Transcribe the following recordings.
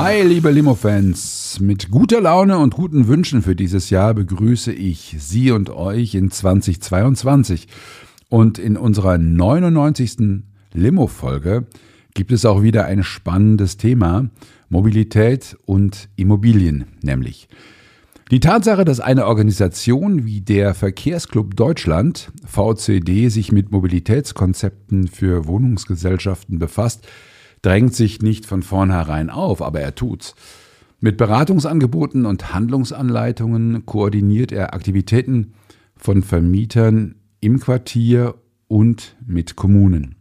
Hi, liebe Limo-Fans. Mit guter Laune und guten Wünschen für dieses Jahr begrüße ich Sie und euch in 2022. Und in unserer 99. Limo-Folge gibt es auch wieder ein spannendes Thema, Mobilität und Immobilien nämlich. Die Tatsache, dass eine Organisation wie der Verkehrsclub Deutschland, VCD, sich mit Mobilitätskonzepten für Wohnungsgesellschaften befasst, drängt sich nicht von vornherein auf, aber er tut's. Mit Beratungsangeboten und Handlungsanleitungen koordiniert er Aktivitäten von Vermietern im Quartier und mit Kommunen.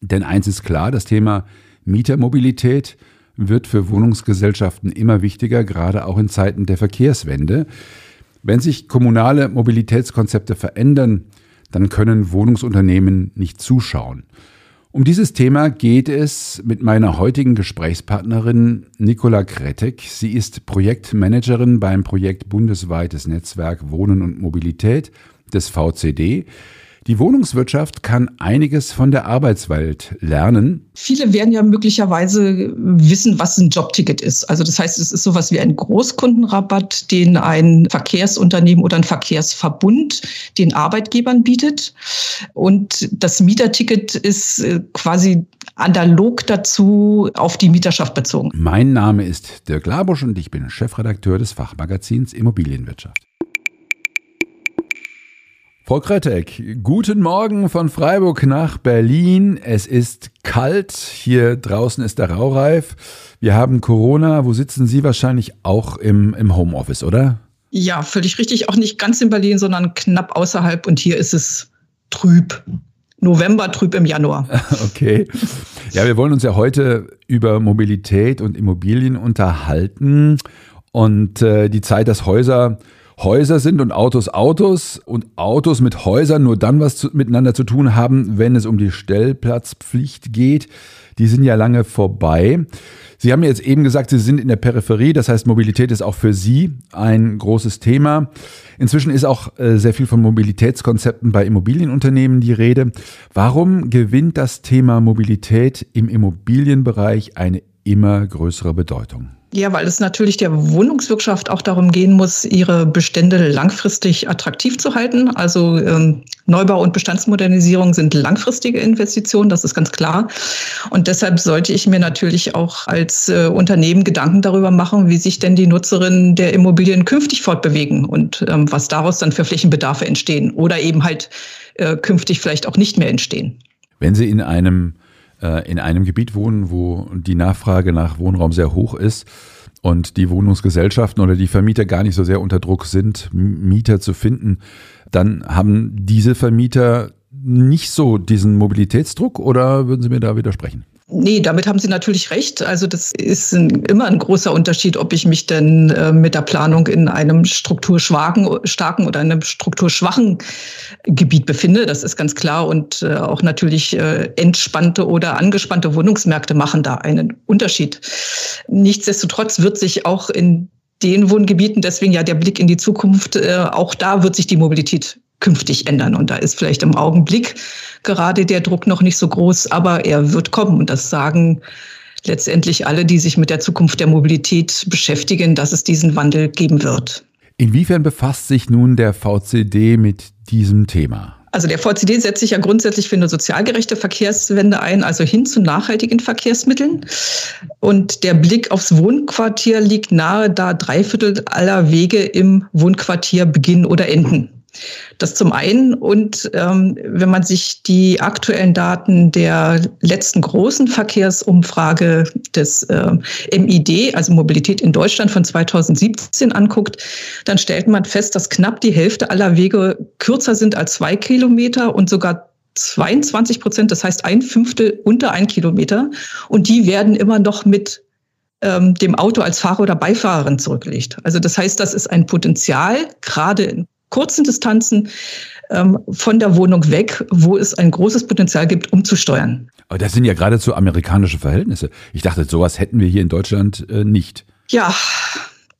Denn eins ist klar, das Thema Mietermobilität wird für Wohnungsgesellschaften immer wichtiger, gerade auch in Zeiten der Verkehrswende. Wenn sich kommunale Mobilitätskonzepte verändern, dann können Wohnungsunternehmen nicht zuschauen. Um dieses Thema geht es mit meiner heutigen Gesprächspartnerin Nicola Kretek. Sie ist Projektmanagerin beim Projekt Bundesweites Netzwerk Wohnen und Mobilität des VCD. Die Wohnungswirtschaft kann einiges von der Arbeitswelt lernen. Viele werden ja möglicherweise wissen, was ein Jobticket ist. Also das heißt, es ist sowas wie ein Großkundenrabatt, den ein Verkehrsunternehmen oder ein Verkehrsverbund den Arbeitgebern bietet. Und das Mieterticket ist äh, quasi analog dazu auf die Mieterschaft bezogen. Mein Name ist Dirk Labusch und ich bin Chefredakteur des Fachmagazins Immobilienwirtschaft. Frau Kretek, guten Morgen von Freiburg nach Berlin. Es ist kalt, hier draußen ist der Raureif. Wir haben Corona. Wo sitzen Sie wahrscheinlich auch im, im Homeoffice, oder? Ja, völlig richtig. Auch nicht ganz in Berlin, sondern knapp außerhalb. Und hier ist es trüb. November trüb im Januar. Okay. Ja, wir wollen uns ja heute über Mobilität und Immobilien unterhalten. Und äh, die Zeit, dass Häuser Häuser sind und Autos Autos und Autos mit Häusern nur dann was zu, miteinander zu tun haben, wenn es um die Stellplatzpflicht geht. Die sind ja lange vorbei. Sie haben jetzt eben gesagt, Sie sind in der Peripherie, das heißt Mobilität ist auch für Sie ein großes Thema. Inzwischen ist auch äh, sehr viel von Mobilitätskonzepten bei Immobilienunternehmen die Rede. Warum gewinnt das Thema Mobilität im Immobilienbereich eine immer größere Bedeutung? Ja, weil es natürlich der Wohnungswirtschaft auch darum gehen muss, ihre Bestände langfristig attraktiv zu halten. Also ähm, Neubau und Bestandsmodernisierung sind langfristige Investitionen, das ist ganz klar. Und deshalb sollte ich mir natürlich auch als äh, Unternehmen Gedanken darüber machen, wie sich denn die Nutzerinnen der Immobilien künftig fortbewegen und ähm, was daraus dann für Flächenbedarfe entstehen oder eben halt äh, künftig vielleicht auch nicht mehr entstehen. Wenn Sie in einem in einem Gebiet wohnen, wo die Nachfrage nach Wohnraum sehr hoch ist und die Wohnungsgesellschaften oder die Vermieter gar nicht so sehr unter Druck sind, Mieter zu finden, dann haben diese Vermieter nicht so diesen Mobilitätsdruck oder würden Sie mir da widersprechen? Nee, damit haben Sie natürlich recht. Also das ist ein, immer ein großer Unterschied, ob ich mich denn äh, mit der Planung in einem strukturstarken oder einem strukturschwachen Gebiet befinde. Das ist ganz klar. Und äh, auch natürlich äh, entspannte oder angespannte Wohnungsmärkte machen da einen Unterschied. Nichtsdestotrotz wird sich auch in den Wohngebieten, deswegen ja der Blick in die Zukunft, äh, auch da wird sich die Mobilität künftig ändern. Und da ist vielleicht im Augenblick gerade der Druck noch nicht so groß, aber er wird kommen. Und das sagen letztendlich alle, die sich mit der Zukunft der Mobilität beschäftigen, dass es diesen Wandel geben wird. Inwiefern befasst sich nun der VCD mit diesem Thema? Also der VCD setzt sich ja grundsätzlich für eine sozialgerechte Verkehrswende ein, also hin zu nachhaltigen Verkehrsmitteln. Und der Blick aufs Wohnquartier liegt nahe, da drei Viertel aller Wege im Wohnquartier beginnen oder enden. Das zum einen. Und ähm, wenn man sich die aktuellen Daten der letzten großen Verkehrsumfrage des äh, MID, also Mobilität in Deutschland von 2017 anguckt, dann stellt man fest, dass knapp die Hälfte aller Wege kürzer sind als zwei Kilometer und sogar 22 Prozent, das heißt ein Fünftel unter ein Kilometer. Und die werden immer noch mit ähm, dem Auto als Fahrer oder Beifahrerin zurückgelegt. Also das heißt, das ist ein Potenzial, gerade in kurzen Distanzen ähm, von der Wohnung weg, wo es ein großes Potenzial gibt, umzusteuern. Aber das sind ja geradezu amerikanische Verhältnisse. Ich dachte, sowas hätten wir hier in Deutschland äh, nicht. Ja,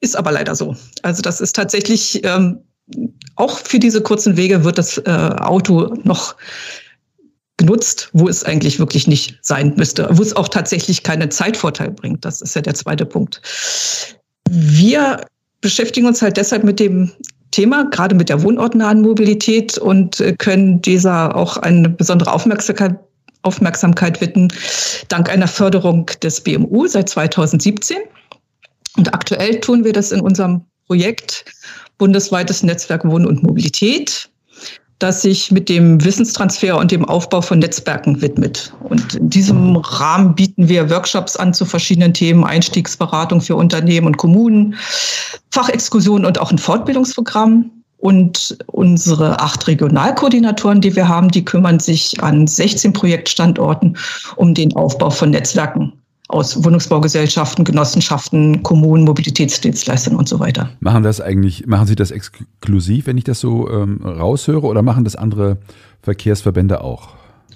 ist aber leider so. Also das ist tatsächlich ähm, auch für diese kurzen Wege wird das äh, Auto noch genutzt, wo es eigentlich wirklich nicht sein müsste, wo es auch tatsächlich keinen Zeitvorteil bringt. Das ist ja der zweite Punkt. Wir beschäftigen uns halt deshalb mit dem Thema, gerade mit der wohnortnahen Mobilität und äh, können dieser auch eine besondere Aufmerksamkeit, Aufmerksamkeit widmen, dank einer Förderung des BMU seit 2017. Und aktuell tun wir das in unserem Projekt Bundesweites Netzwerk Wohnen und Mobilität das sich mit dem Wissenstransfer und dem Aufbau von Netzwerken widmet. Und in diesem Rahmen bieten wir Workshops an zu verschiedenen Themen, Einstiegsberatung für Unternehmen und Kommunen, Fachexkursionen und auch ein Fortbildungsprogramm. Und unsere acht Regionalkoordinatoren, die wir haben, die kümmern sich an 16 Projektstandorten um den Aufbau von Netzwerken aus Wohnungsbaugesellschaften, Genossenschaften, Kommunen, Mobilitätsdienstleistern und so weiter. Machen das eigentlich, machen Sie das exklusiv, wenn ich das so ähm, raushöre, oder machen das andere Verkehrsverbände auch?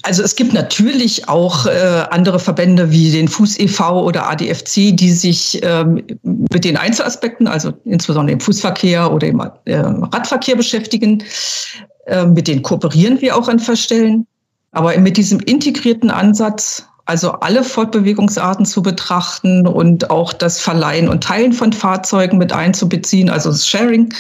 Also es gibt natürlich auch äh, andere Verbände wie den Fuß e.V. oder ADFC, die sich ähm, mit den Einzelaspekten, also insbesondere im Fußverkehr oder im äh, Radverkehr beschäftigen. Äh, mit denen kooperieren wir auch an Verstellen. Aber mit diesem integrierten Ansatz also alle Fortbewegungsarten zu betrachten und auch das Verleihen und Teilen von Fahrzeugen mit einzubeziehen, also das Sharing.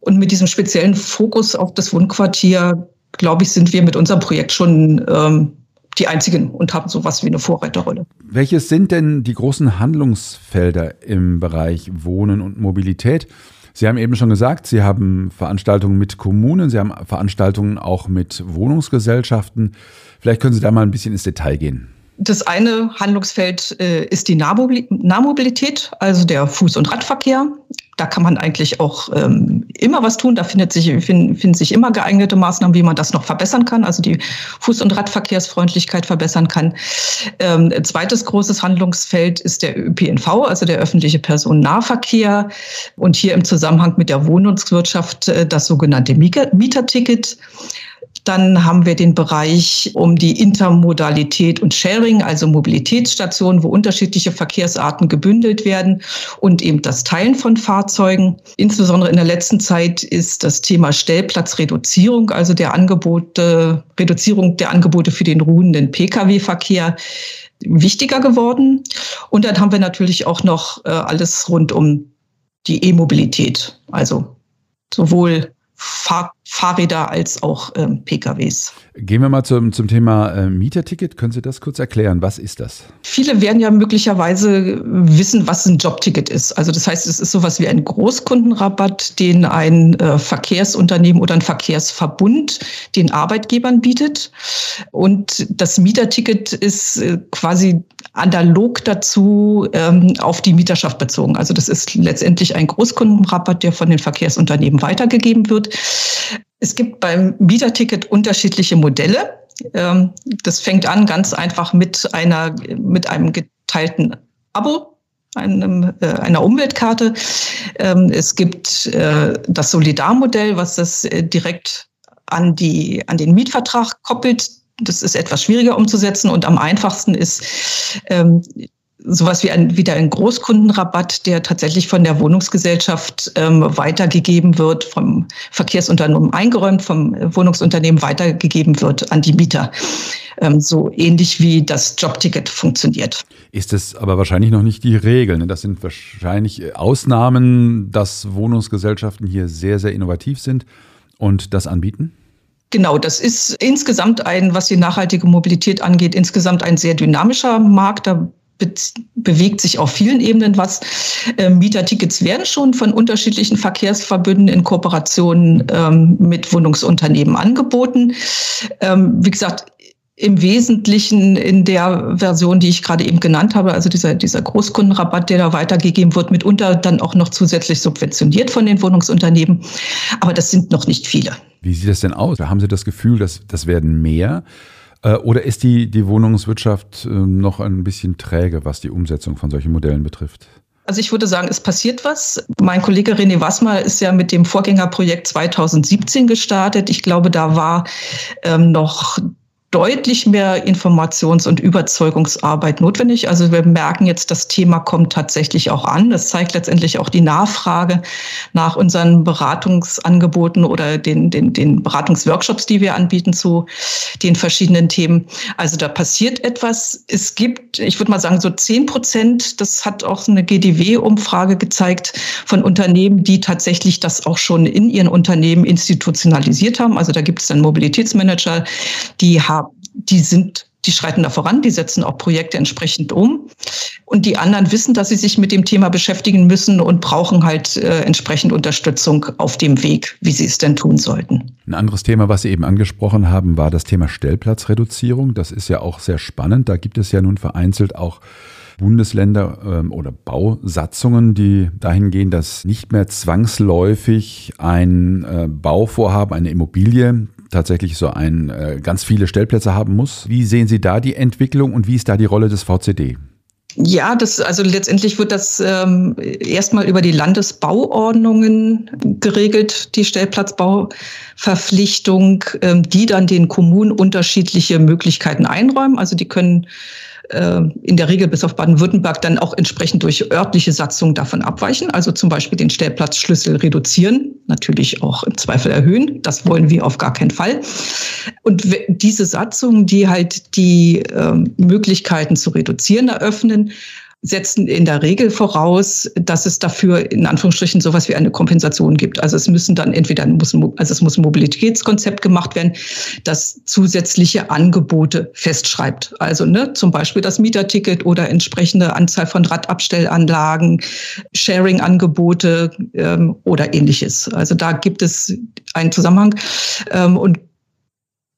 Und mit diesem speziellen Fokus auf das Wohnquartier, glaube ich, sind wir mit unserem Projekt schon ähm, die einzigen und haben sowas wie eine Vorreiterrolle. Welche sind denn die großen Handlungsfelder im Bereich Wohnen und Mobilität? Sie haben eben schon gesagt, Sie haben Veranstaltungen mit Kommunen, Sie haben Veranstaltungen auch mit Wohnungsgesellschaften. Vielleicht können Sie da mal ein bisschen ins Detail gehen. Das eine Handlungsfeld äh, ist die Nahmobilität, also der Fuß- und Radverkehr. Da kann man eigentlich auch ähm, immer was tun. Da findet sich, find, finden sich immer geeignete Maßnahmen, wie man das noch verbessern kann, also die Fuß- und Radverkehrsfreundlichkeit verbessern kann. Ähm, zweites großes Handlungsfeld ist der ÖPNV, also der öffentliche Personennahverkehr. Und hier im Zusammenhang mit der Wohnungswirtschaft äh, das sogenannte Mieterticket. Dann haben wir den Bereich um die Intermodalität und Sharing, also Mobilitätsstationen, wo unterschiedliche Verkehrsarten gebündelt werden und eben das Teilen von Fahrzeugen. Insbesondere in der letzten Zeit ist das Thema Stellplatzreduzierung, also der Angebote, Reduzierung der Angebote für den ruhenden Pkw-Verkehr wichtiger geworden. Und dann haben wir natürlich auch noch äh, alles rund um die E-Mobilität, also sowohl Fahr Fahrräder als auch ähm, PKWs. Gehen wir mal zum, zum Thema äh, Mieterticket. Können Sie das kurz erklären? Was ist das? Viele werden ja möglicherweise wissen, was ein Jobticket ist. Also das heißt, es ist sowas wie ein Großkundenrabatt, den ein äh, Verkehrsunternehmen oder ein Verkehrsverbund den Arbeitgebern bietet. Und das Mieterticket ist äh, quasi analog dazu ähm, auf die Mieterschaft bezogen. Also das ist letztendlich ein Großkundenrabatt, der von den Verkehrsunternehmen weitergegeben wird. Es gibt beim Mieterticket unterschiedliche Modelle. Ähm, das fängt an ganz einfach mit einer, mit einem geteilten Abo, einem, äh, einer Umweltkarte. Ähm, es gibt äh, das Solidarmodell, was das äh, direkt an, die, an den Mietvertrag koppelt. Das ist etwas schwieriger umzusetzen und am einfachsten ist ähm, sowas wie ein, wieder ein Großkundenrabatt, der tatsächlich von der Wohnungsgesellschaft ähm, weitergegeben wird, vom Verkehrsunternehmen eingeräumt, vom Wohnungsunternehmen weitergegeben wird an die Mieter. Ähm, so ähnlich wie das Jobticket funktioniert. Ist es aber wahrscheinlich noch nicht die Regel. Ne? Das sind wahrscheinlich Ausnahmen, dass Wohnungsgesellschaften hier sehr, sehr innovativ sind und das anbieten? Genau, das ist insgesamt ein, was die nachhaltige Mobilität angeht, insgesamt ein sehr dynamischer Markt. Da be bewegt sich auf vielen Ebenen was. Ähm, Mietertickets werden schon von unterschiedlichen Verkehrsverbünden in Kooperation ähm, mit Wohnungsunternehmen angeboten. Ähm, wie gesagt, im Wesentlichen in der Version, die ich gerade eben genannt habe, also dieser, dieser Großkundenrabatt, der da weitergegeben wird, mitunter dann auch noch zusätzlich subventioniert von den Wohnungsunternehmen. Aber das sind noch nicht viele. Wie sieht das denn aus? Haben Sie das Gefühl, dass das werden mehr? Äh, oder ist die, die Wohnungswirtschaft ähm, noch ein bisschen träge, was die Umsetzung von solchen Modellen betrifft? Also ich würde sagen, es passiert was. Mein Kollege René Wassmer ist ja mit dem Vorgängerprojekt 2017 gestartet. Ich glaube, da war ähm, noch deutlich mehr Informations- und Überzeugungsarbeit notwendig. Also wir merken jetzt, das Thema kommt tatsächlich auch an. Das zeigt letztendlich auch die Nachfrage nach unseren Beratungsangeboten oder den, den, den Beratungsworkshops, die wir anbieten zu den verschiedenen Themen. Also da passiert etwas. Es gibt, ich würde mal sagen, so zehn Prozent, das hat auch eine GDW-Umfrage gezeigt, von Unternehmen, die tatsächlich das auch schon in ihren Unternehmen institutionalisiert haben. Also da gibt es dann Mobilitätsmanager, die haben die sind die schreiten da voran, die setzen auch Projekte entsprechend um. Und die anderen wissen, dass sie sich mit dem Thema beschäftigen müssen und brauchen halt äh, entsprechend Unterstützung auf dem Weg, wie sie es denn tun sollten. Ein anderes Thema, was Sie eben angesprochen haben, war das Thema Stellplatzreduzierung. Das ist ja auch sehr spannend. Da gibt es ja nun vereinzelt auch Bundesländer ähm, oder Bausatzungen, die dahin gehen, dass nicht mehr zwangsläufig ein äh, Bauvorhaben, eine Immobilie tatsächlich so ein äh, ganz viele Stellplätze haben muss. Wie sehen Sie da die Entwicklung und wie ist da die Rolle des VCD? Ja, das, also letztendlich wird das ähm, erstmal über die Landesbauordnungen geregelt, die Stellplatzbauverpflichtung, ähm, die dann den Kommunen unterschiedliche Möglichkeiten einräumen. Also die können in der Regel bis auf Baden-Württemberg dann auch entsprechend durch örtliche Satzungen davon abweichen. Also zum Beispiel den Stellplatzschlüssel reduzieren, natürlich auch im Zweifel erhöhen. Das wollen wir auf gar keinen Fall. Und diese Satzungen, die halt die äh, Möglichkeiten zu reduzieren eröffnen, setzen in der Regel voraus, dass es dafür in Anführungsstrichen sowas wie eine Kompensation gibt. Also es müssen dann entweder muss, also es muss ein Mobilitätskonzept gemacht werden, das zusätzliche Angebote festschreibt. Also ne, zum Beispiel das Mieterticket oder entsprechende Anzahl von Radabstellanlagen, Sharing-Angebote ähm, oder ähnliches. Also da gibt es einen Zusammenhang ähm, und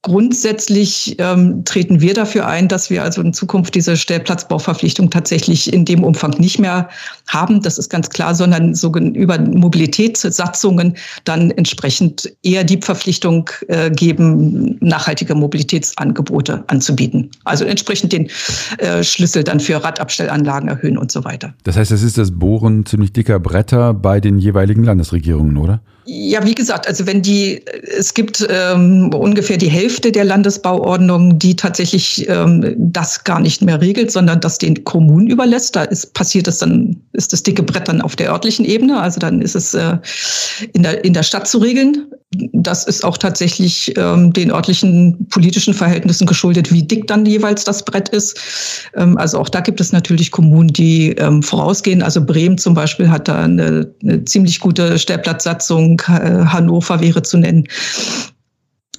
Grundsätzlich ähm, treten wir dafür ein, dass wir also in Zukunft diese Stellplatzbauverpflichtung tatsächlich in dem Umfang nicht mehr haben. Das ist ganz klar, sondern so über Mobilitätssatzungen dann entsprechend eher die Verpflichtung äh, geben, nachhaltige Mobilitätsangebote anzubieten. Also entsprechend den äh, Schlüssel dann für Radabstellanlagen erhöhen und so weiter. Das heißt, es ist das Bohren ziemlich dicker Bretter bei den jeweiligen Landesregierungen, oder? Ja, wie gesagt, also wenn die, es gibt ähm, ungefähr die Hälfte der Landesbauordnung, die tatsächlich ähm, das gar nicht mehr regelt, sondern das den Kommunen überlässt. Da ist passiert es dann, ist das dicke Brett dann auf der örtlichen Ebene. Also dann ist es äh, in, der, in der Stadt zu regeln das ist auch tatsächlich ähm, den örtlichen politischen Verhältnissen geschuldet, wie dick dann jeweils das Brett ist. Ähm, also auch da gibt es natürlich Kommunen, die ähm, vorausgehen. Also Bremen zum Beispiel hat da eine, eine ziemlich gute Stellplatzsatzung. Äh, Hannover wäre zu nennen.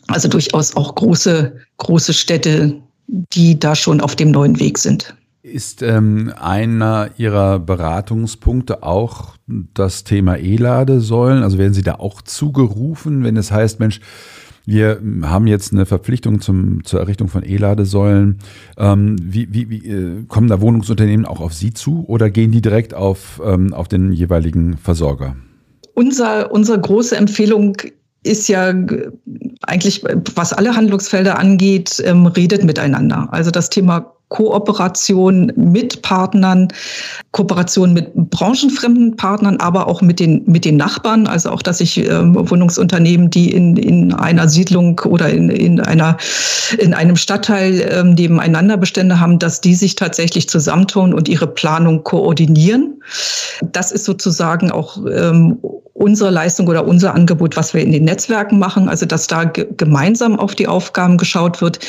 Also durchaus auch große, große Städte, die da schon auf dem neuen Weg sind. Ist ähm, einer Ihrer Beratungspunkte auch das Thema E-Ladesäulen? Also werden Sie da auch zugerufen, wenn es heißt, Mensch, wir haben jetzt eine Verpflichtung zum, zur Errichtung von E-Ladesäulen. Ähm, wie wie, wie äh, kommen da Wohnungsunternehmen auch auf Sie zu oder gehen die direkt auf, ähm, auf den jeweiligen Versorger? Unser, unsere große Empfehlung ist ja eigentlich, was alle Handlungsfelder angeht, ähm, redet miteinander. Also das Thema Kooperation mit Partnern, Kooperation mit branchenfremden Partnern, aber auch mit den, mit den Nachbarn. Also auch, dass sich ähm, Wohnungsunternehmen, die in, in einer Siedlung oder in, in, einer, in einem Stadtteil ähm, nebeneinander Bestände haben, dass die sich tatsächlich zusammentun und ihre Planung koordinieren. Das ist sozusagen auch ähm, unsere Leistung oder unser Angebot, was wir in den Netzwerken machen. Also, dass da gemeinsam auf die Aufgaben geschaut wird.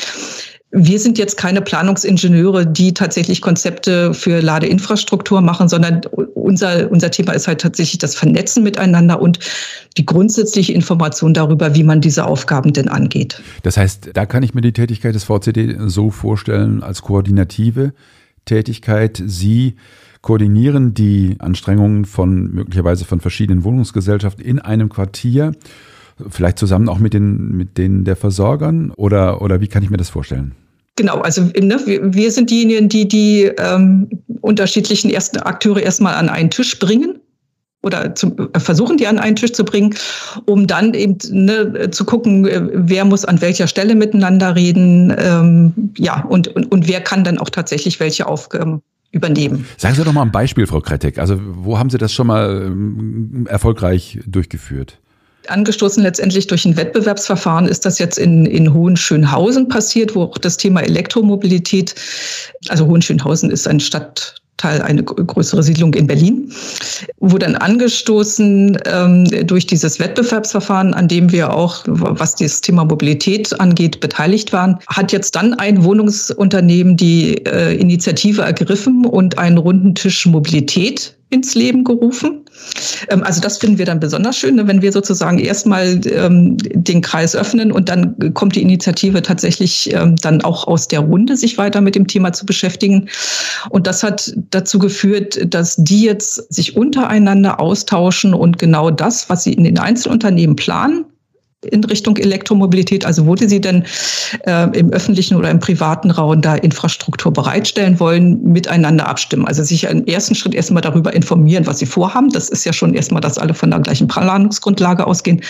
Wir sind jetzt keine Planungsingenieure, die tatsächlich Konzepte für Ladeinfrastruktur machen, sondern unser, unser Thema ist halt tatsächlich das Vernetzen miteinander und die grundsätzliche Information darüber, wie man diese Aufgaben denn angeht. Das heißt, da kann ich mir die Tätigkeit des VCD so vorstellen als koordinative Tätigkeit. Sie koordinieren die Anstrengungen von möglicherweise von verschiedenen Wohnungsgesellschaften in einem Quartier Vielleicht zusammen auch mit den, mit denen der Versorgern oder, oder wie kann ich mir das vorstellen? Genau, also ne, wir, sind diejenigen, die die ähm, unterschiedlichen ersten Akteure erstmal an einen Tisch bringen oder zu, äh, versuchen, die an einen Tisch zu bringen, um dann eben ne, zu gucken, äh, wer muss an welcher Stelle miteinander reden, ähm, ja, und, und, und wer kann dann auch tatsächlich welche Aufgaben übernehmen. Sagen Sie doch mal ein Beispiel, Frau Kretek. Also wo haben Sie das schon mal ähm, erfolgreich durchgeführt? Angestoßen letztendlich durch ein Wettbewerbsverfahren ist das jetzt in, in Hohenschönhausen passiert, wo auch das Thema Elektromobilität, also Hohenschönhausen ist ein Stadt, Teil eine größere Siedlung in Berlin, wurde dann angestoßen ähm, durch dieses Wettbewerbsverfahren, an dem wir auch, was das Thema Mobilität angeht, beteiligt waren, hat jetzt dann ein Wohnungsunternehmen die äh, Initiative ergriffen und einen runden Tisch Mobilität ins Leben gerufen. Ähm, also das finden wir dann besonders schön, ne, wenn wir sozusagen erstmal ähm, den Kreis öffnen und dann kommt die Initiative tatsächlich ähm, dann auch aus der Runde, sich weiter mit dem Thema zu beschäftigen. Und das hat dazu geführt, dass die jetzt sich untereinander austauschen und genau das, was sie in den Einzelunternehmen planen, in Richtung Elektromobilität? Also wo sie denn äh, im öffentlichen oder im privaten Raum da Infrastruktur bereitstellen wollen, miteinander abstimmen? Also sich im ersten Schritt erstmal darüber informieren, was sie vorhaben. Das ist ja schon erstmal, dass alle von der gleichen Planungsgrundlage ausgehen.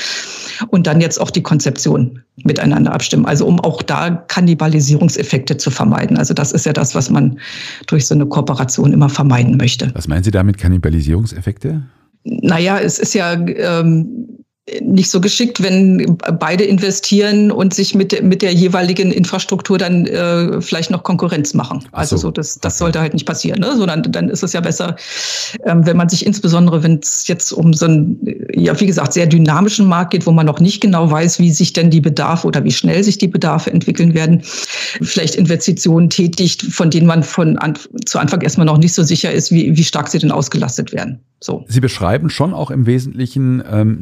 Und dann jetzt auch die Konzeption miteinander abstimmen. Also um auch da Kannibalisierungseffekte zu vermeiden. Also das ist ja das, was man durch so eine Kooperation immer vermeiden möchte. Was meinen Sie damit Kannibalisierungseffekte? Naja, es ist ja ähm, nicht so geschickt, wenn beide investieren und sich mit, mit der jeweiligen Infrastruktur dann äh, vielleicht noch Konkurrenz machen. Also so, das, das sollte halt nicht passieren, ne? sondern dann ist es ja besser, ähm, wenn man sich insbesondere, wenn es jetzt um so einen, ja, wie gesagt, sehr dynamischen Markt geht, wo man noch nicht genau weiß, wie sich denn die Bedarfe oder wie schnell sich die Bedarfe entwickeln werden, vielleicht Investitionen tätigt, von denen man von an, zu Anfang erstmal noch nicht so sicher ist, wie, wie stark sie denn ausgelastet werden. So. Sie beschreiben schon auch im Wesentlichen ähm,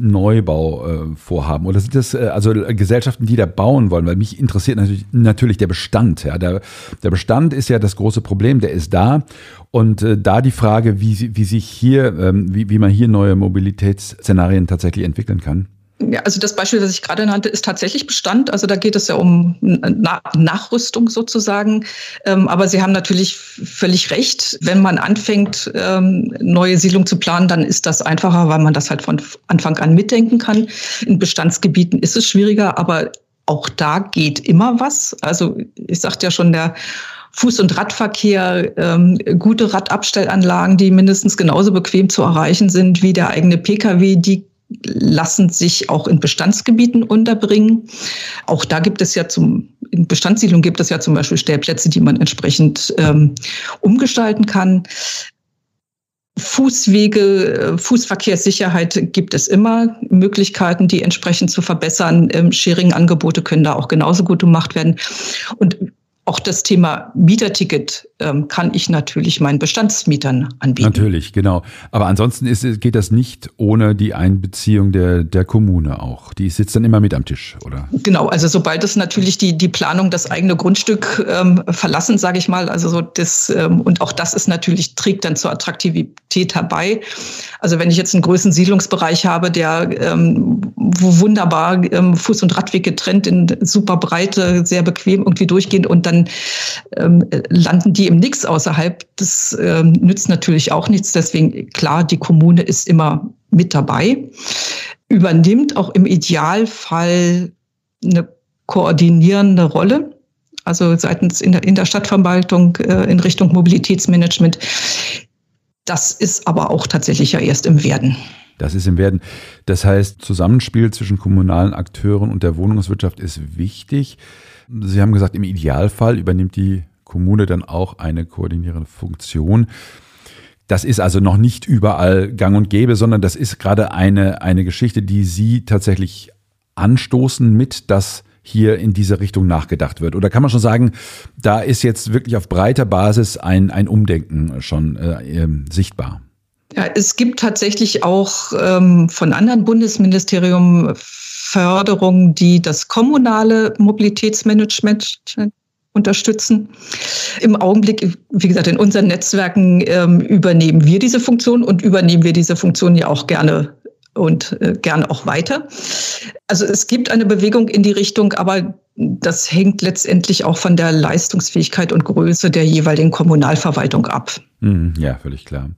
Neubauvorhaben. Äh, Oder sind das äh, also Gesellschaften, die da bauen wollen? Weil mich interessiert natürlich, natürlich der Bestand. Ja. Der, der Bestand ist ja das große Problem, der ist da. Und äh, da die Frage, wie, wie sich hier, ähm, wie, wie man hier neue Mobilitätsszenarien tatsächlich entwickeln kann. Ja, also das Beispiel, das ich gerade nannte, ist tatsächlich Bestand. Also da geht es ja um Na Nachrüstung sozusagen. Ähm, aber Sie haben natürlich völlig recht. Wenn man anfängt, ähm, neue Siedlungen zu planen, dann ist das einfacher, weil man das halt von Anfang an mitdenken kann. In Bestandsgebieten ist es schwieriger, aber auch da geht immer was. Also ich sagte ja schon, der Fuß- und Radverkehr, ähm, gute Radabstellanlagen, die mindestens genauso bequem zu erreichen sind wie der eigene Pkw, die lassen sich auch in Bestandsgebieten unterbringen. Auch da gibt es ja zum, in Bestandssiedlungen gibt es ja zum Beispiel Stellplätze, die man entsprechend ähm, umgestalten kann. Fußwege, äh, Fußverkehrssicherheit gibt es immer Möglichkeiten, die entsprechend zu verbessern. Ähm, Sharing-Angebote können da auch genauso gut gemacht werden. Und auch das Thema Mieterticket ähm, kann ich natürlich meinen Bestandsmietern anbieten. Natürlich, genau. Aber ansonsten ist, geht das nicht ohne die Einbeziehung der, der Kommune auch. Die sitzt dann immer mit am Tisch, oder? Genau, also sobald es natürlich die, die Planung das eigene Grundstück ähm, verlassen, sage ich mal, also so das, ähm, und auch das ist natürlich, trägt dann zur Attraktivität herbei. Also wenn ich jetzt einen größeren Siedlungsbereich habe, der ähm, wunderbar ähm, Fuß- und Radweg getrennt in super Breite, sehr bequem irgendwie durchgehend und dann ähm, landen die im Nix außerhalb. Das ähm, nützt natürlich auch nichts. Deswegen, klar, die Kommune ist immer mit dabei, übernimmt auch im Idealfall eine koordinierende Rolle. Also seitens in der, in der Stadtverwaltung äh, in Richtung Mobilitätsmanagement. Das ist aber auch tatsächlich ja erst im Werden. Das ist im Werden. Das heißt, Zusammenspiel zwischen kommunalen Akteuren und der Wohnungswirtschaft ist wichtig. Sie haben gesagt, im Idealfall übernimmt die Kommune dann auch eine koordinierende Funktion. Das ist also noch nicht überall gang und gäbe, sondern das ist gerade eine, eine Geschichte, die Sie tatsächlich anstoßen mit, dass hier in diese Richtung nachgedacht wird? Oder kann man schon sagen, da ist jetzt wirklich auf breiter Basis ein, ein Umdenken schon äh, äh, sichtbar? Ja, es gibt tatsächlich auch ähm, von anderen Bundesministerien Förderungen, die das kommunale Mobilitätsmanagement unterstützen. Im Augenblick, wie gesagt, in unseren Netzwerken ähm, übernehmen wir diese Funktion und übernehmen wir diese Funktion ja auch gerne und äh, gerne auch weiter. Also es gibt eine Bewegung in die Richtung, aber das hängt letztendlich auch von der Leistungsfähigkeit und Größe der jeweiligen Kommunalverwaltung ab. Mhm, ja, völlig klar.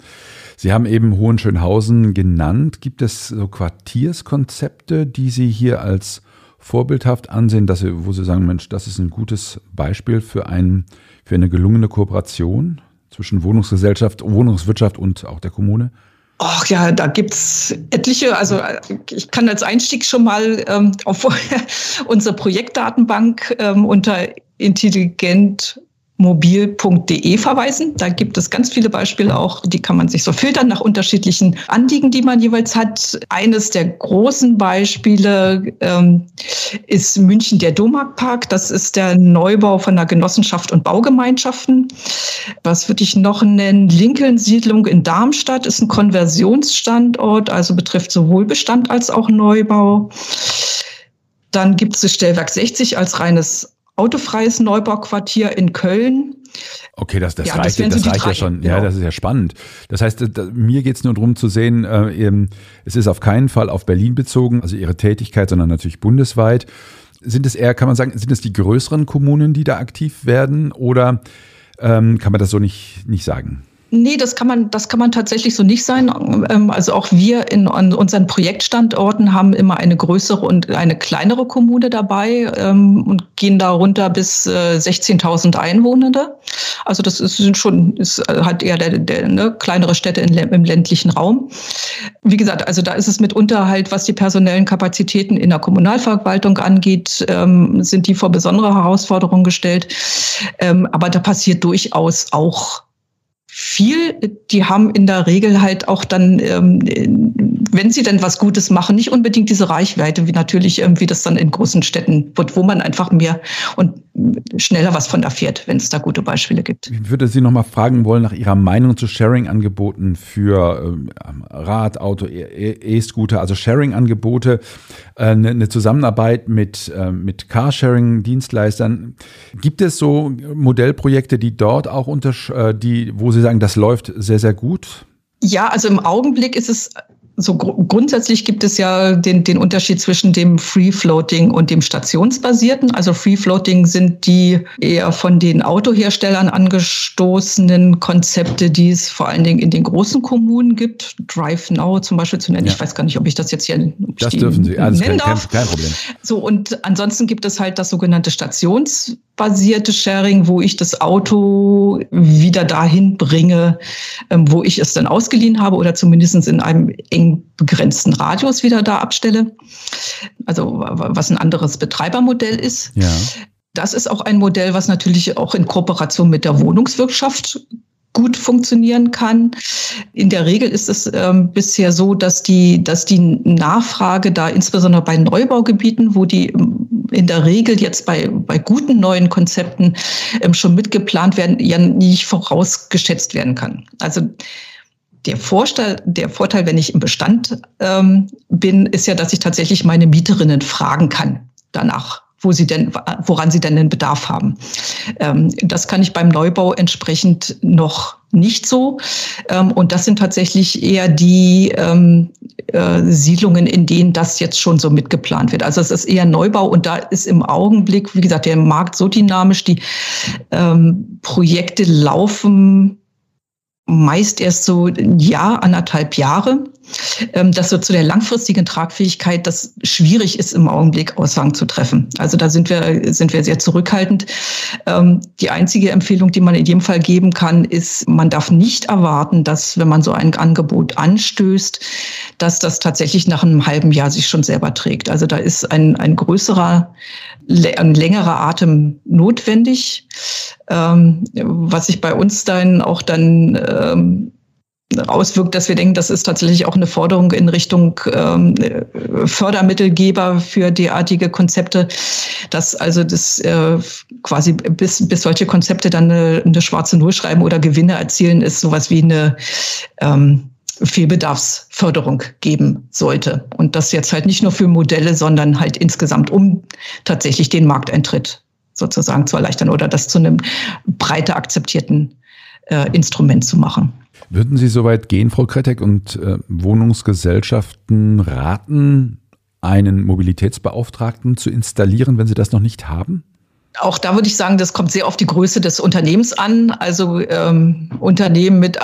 Sie haben eben Hohenschönhausen genannt. Gibt es so Quartierskonzepte, die Sie hier als vorbildhaft ansehen, dass Sie, wo Sie sagen, Mensch, das ist ein gutes Beispiel für, ein, für eine gelungene Kooperation zwischen Wohnungsgesellschaft, Wohnungswirtschaft und auch der Kommune? Ach ja, da gibt's etliche. Also ich kann als Einstieg schon mal ähm, auf unsere Projektdatenbank ähm, unter intelligent mobil.de verweisen. Da gibt es ganz viele Beispiele auch, die kann man sich so filtern nach unterschiedlichen Anliegen, die man jeweils hat. Eines der großen Beispiele ähm, ist München der Domarktpark. Das ist der Neubau von der Genossenschaft und Baugemeinschaften. Was würde ich noch nennen? Lincoln-Siedlung in Darmstadt ist ein Konversionsstandort, also betrifft sowohl Bestand als auch Neubau. Dann gibt es das Stellwerk 60 als reines autofreies Neubauquartier in Köln. Okay, das, das ja, reicht, das, das reicht ja schon. Genau. Ja, das ist ja spannend. Das heißt, da, mir geht es nur darum zu sehen, äh, es ist auf keinen Fall auf Berlin bezogen, also Ihre Tätigkeit, sondern natürlich bundesweit. Sind es eher, kann man sagen, sind es die größeren Kommunen, die da aktiv werden oder ähm, kann man das so nicht, nicht sagen? Nee, das kann man, das kann man tatsächlich so nicht sein. Ähm, also auch wir in unseren Projektstandorten haben immer eine größere und eine kleinere Kommune dabei ähm, und gehen da runter bis 16.000 äh, Einwohnende. Also das ist schon, ist halt eher der, der ne, kleinere Städte in, im ländlichen Raum. Wie gesagt, also da ist es mitunter halt, was die personellen Kapazitäten in der Kommunalverwaltung angeht, ähm, sind die vor besondere Herausforderungen gestellt. aber da passiert durchaus auch viel. Die haben in der Regel halt auch dann, ähm, wenn sie denn was Gutes machen, nicht unbedingt diese Reichweite, wie natürlich irgendwie das dann in großen Städten wird, wo man einfach mehr und schneller was von erfährt, wenn es da gute Beispiele gibt. Ich würde Sie nochmal fragen wollen nach Ihrer Meinung zu Sharing-Angeboten für ähm, Rad, Auto, e-, E-Scooter, also Sharing-Angebote, äh, eine Zusammenarbeit mit, äh, mit Carsharing-Dienstleistern. Gibt es so Modellprojekte, die dort auch unter, äh, die, wo Sie sagen, das läuft sehr, sehr gut? Ja, also im Augenblick ist es so gr grundsätzlich gibt es ja den, den Unterschied zwischen dem Free Floating und dem stationsbasierten. Also Free Floating sind die eher von den Autoherstellern angestoßenen Konzepte, die es vor allen Dingen in den großen Kommunen gibt. Drive Now zum Beispiel zu nennen. Ja. Ich weiß gar nicht, ob ich das jetzt hier das dürfen Sie. Alles nennen kein, darf. Kein, kein Problem. So und ansonsten gibt es halt das sogenannte Stations basierte Sharing, wo ich das Auto wieder dahin bringe, ähm, wo ich es dann ausgeliehen habe oder zumindest in einem eng begrenzten Radius wieder da abstelle. Also was ein anderes Betreibermodell ist. Ja. Das ist auch ein Modell, was natürlich auch in Kooperation mit der Wohnungswirtschaft gut funktionieren kann. In der Regel ist es ähm, bisher so, dass die, dass die Nachfrage da insbesondere bei Neubaugebieten, wo die in der Regel jetzt bei, bei guten neuen Konzepten ähm, schon mitgeplant werden, ja nicht vorausgeschätzt werden kann. Also der Vorteil, der Vorteil, wenn ich im Bestand ähm, bin, ist ja, dass ich tatsächlich meine Mieterinnen fragen kann danach wo sie denn, woran sie denn den Bedarf haben. Ähm, das kann ich beim Neubau entsprechend noch nicht so. Ähm, und das sind tatsächlich eher die ähm, äh, Siedlungen, in denen das jetzt schon so mitgeplant wird. Also es ist eher Neubau und da ist im Augenblick, wie gesagt, der Markt so dynamisch, die Projekte laufen meist erst so ein Jahr, anderthalb Jahre. Ähm, dass so zu der langfristigen Tragfähigkeit das schwierig ist im Augenblick Aussagen zu treffen. Also da sind wir, sind wir sehr zurückhaltend. Ähm, die einzige Empfehlung, die man in jedem Fall geben kann, ist, man darf nicht erwarten, dass wenn man so ein Angebot anstößt, dass das tatsächlich nach einem halben Jahr sich schon selber trägt. Also da ist ein, ein größerer, ein längerer Atem notwendig, ähm, was sich bei uns dann auch dann auswirkt, dass wir denken, das ist tatsächlich auch eine Forderung in Richtung ähm, Fördermittelgeber für derartige Konzepte, dass also das äh, quasi bis, bis solche Konzepte dann eine, eine schwarze Null schreiben oder Gewinne erzielen, ist sowas wie eine ähm, Fehlbedarfsförderung geben sollte. Und das jetzt halt nicht nur für Modelle, sondern halt insgesamt, um tatsächlich den Markteintritt sozusagen zu erleichtern oder das zu einem breiter akzeptierten äh, Instrument zu machen. Würden Sie soweit gehen, Frau Kretek, und äh, Wohnungsgesellschaften raten, einen Mobilitätsbeauftragten zu installieren, wenn sie das noch nicht haben? Auch da würde ich sagen, das kommt sehr auf die Größe des Unternehmens an. Also ähm, Unternehmen mit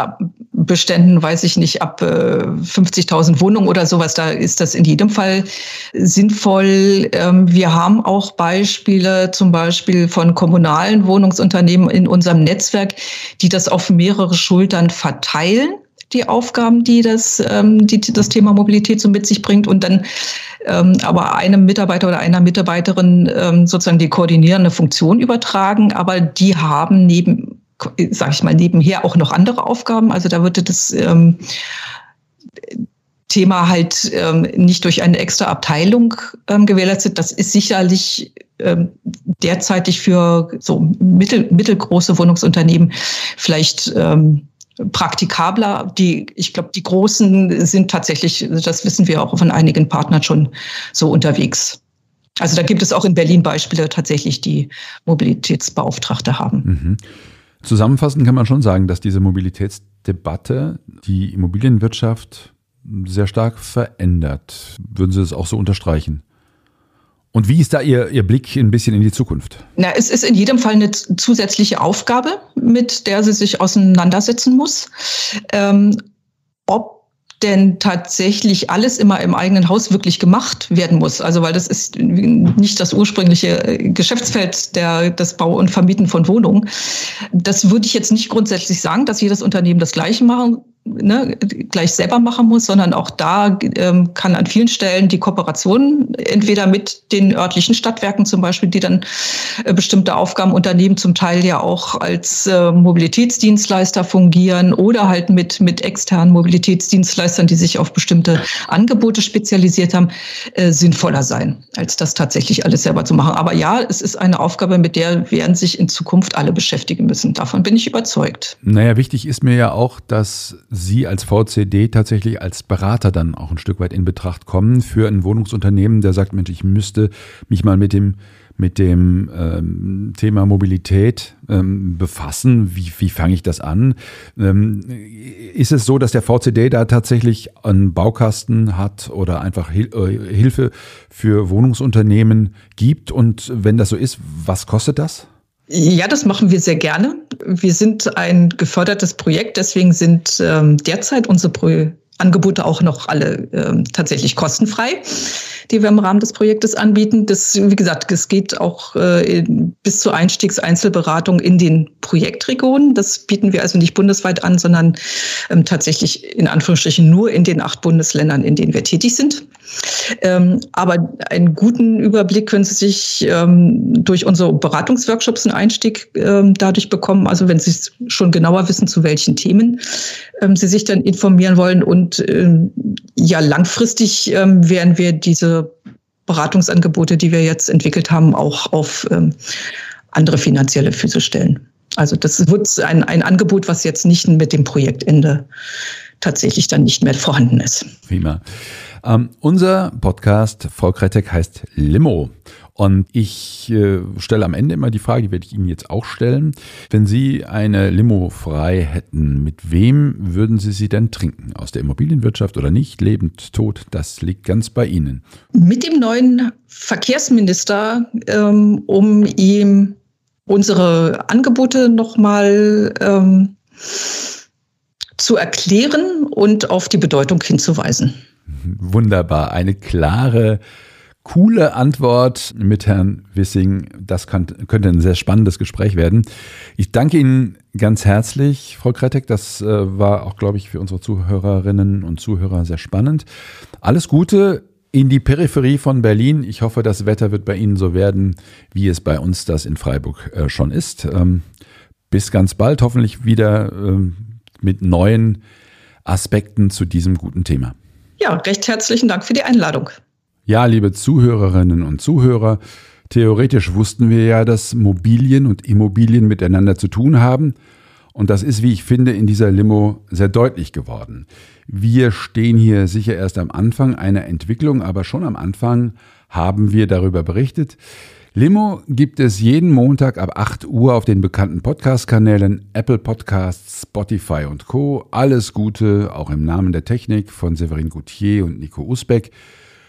Beständen, weiß ich nicht, ab äh, 50.000 Wohnungen oder sowas, da ist das in jedem Fall sinnvoll. Ähm, wir haben auch Beispiele, zum Beispiel von kommunalen Wohnungsunternehmen in unserem Netzwerk, die das auf mehrere Schultern verteilen die Aufgaben, die das, ähm, die, das Thema Mobilität so mit sich bringt und dann ähm, aber einem Mitarbeiter oder einer Mitarbeiterin ähm, sozusagen die koordinierende Funktion übertragen, aber die haben neben, sage ich mal, nebenher auch noch andere Aufgaben. Also da würde das ähm, Thema halt ähm, nicht durch eine extra Abteilung ähm, gewährleistet. Das ist sicherlich ähm, derzeitig für so mittel, mittelgroße Wohnungsunternehmen vielleicht ähm, praktikabler. Die, ich glaube, die Großen sind tatsächlich, das wissen wir auch von einigen Partnern schon so unterwegs. Also da gibt es auch in Berlin Beispiele tatsächlich, die Mobilitätsbeauftragte haben. Mhm. Zusammenfassend kann man schon sagen, dass diese Mobilitätsdebatte die Immobilienwirtschaft sehr stark verändert. Würden Sie das auch so unterstreichen? Und wie ist da Ihr, Ihr Blick ein bisschen in die Zukunft? Na, es ist in jedem Fall eine zusätzliche Aufgabe, mit der sie sich auseinandersetzen muss. Ähm, ob denn tatsächlich alles immer im eigenen Haus wirklich gemacht werden muss. Also weil das ist nicht das ursprüngliche Geschäftsfeld der, des Bau und Vermieten von Wohnungen. Das würde ich jetzt nicht grundsätzlich sagen, dass jedes Unternehmen das Gleiche machen ne, gleich selber machen muss, sondern auch da ähm, kann an vielen Stellen die Kooperation entweder mit den örtlichen Stadtwerken zum Beispiel, die dann äh, bestimmte Aufgaben unternehmen, zum Teil ja auch als äh, Mobilitätsdienstleister fungieren oder halt mit, mit externen Mobilitätsdienstleistern, die sich auf bestimmte Angebote spezialisiert haben, äh, sinnvoller sein, als das tatsächlich alles selber zu machen. Aber ja, es ist eine Aufgabe, mit der werden sich in Zukunft alle beschäftigen müssen. Davon bin ich überzeugt. Naja, wichtig ist mir ja auch, dass Sie als VCD tatsächlich als Berater dann auch ein Stück weit in Betracht kommen für ein Wohnungsunternehmen, der sagt, Mensch, ich müsste mich mal mit dem mit dem ähm, Thema Mobilität ähm, befassen. Wie, wie fange ich das an? Ähm, ist es so, dass der VCD da tatsächlich einen Baukasten hat oder einfach Hil äh, Hilfe für Wohnungsunternehmen gibt? Und wenn das so ist, was kostet das? Ja, das machen wir sehr gerne. Wir sind ein gefördertes Projekt, deswegen sind ähm, derzeit unsere Pro Angebote auch noch alle ähm, tatsächlich kostenfrei die wir im Rahmen des Projektes anbieten. Das, wie gesagt, es geht auch äh, bis zur Einstiegseinzelberatung in den Projektregionen. Das bieten wir also nicht bundesweit an, sondern ähm, tatsächlich in Anführungsstrichen nur in den acht Bundesländern, in denen wir tätig sind. Ähm, aber einen guten Überblick können Sie sich ähm, durch unsere Beratungsworkshops einen Einstieg ähm, dadurch bekommen. Also wenn Sie schon genauer wissen, zu welchen Themen ähm, Sie sich dann informieren wollen. Und ähm, ja, langfristig werden wir diese Beratungsangebote, die wir jetzt entwickelt haben, auch auf ähm, andere finanzielle Füße stellen. Also das wird ein, ein Angebot, was jetzt nicht mit dem Projektende tatsächlich dann nicht mehr vorhanden ist. Prima. Ähm, unser Podcast Volkretec heißt Limo. Und ich äh, stelle am Ende immer die Frage, die werde ich Ihnen jetzt auch stellen. Wenn Sie eine Limo frei hätten, mit wem würden Sie sie denn trinken? Aus der Immobilienwirtschaft oder nicht? Lebend, tot, das liegt ganz bei Ihnen. Mit dem neuen Verkehrsminister, ähm, um ihm unsere Angebote nochmal ähm, zu erklären und auf die Bedeutung hinzuweisen. Wunderbar, eine klare coole Antwort mit Herrn Wissing. Das kann, könnte ein sehr spannendes Gespräch werden. Ich danke Ihnen ganz herzlich, Frau Kretek. Das äh, war auch, glaube ich, für unsere Zuhörerinnen und Zuhörer sehr spannend. Alles Gute in die Peripherie von Berlin. Ich hoffe, das Wetter wird bei Ihnen so werden, wie es bei uns das in Freiburg äh, schon ist. Ähm, bis ganz bald, hoffentlich wieder ähm, mit neuen Aspekten zu diesem guten Thema. Ja, recht herzlichen Dank für die Einladung. Ja, liebe Zuhörerinnen und Zuhörer, theoretisch wussten wir ja, dass Mobilien und Immobilien miteinander zu tun haben. Und das ist, wie ich finde, in dieser Limo sehr deutlich geworden. Wir stehen hier sicher erst am Anfang einer Entwicklung, aber schon am Anfang haben wir darüber berichtet. Limo gibt es jeden Montag ab 8 Uhr auf den bekannten Podcast-Kanälen Apple Podcasts, Spotify und Co. Alles Gute, auch im Namen der Technik von Severin Goutier und Nico Usbeck.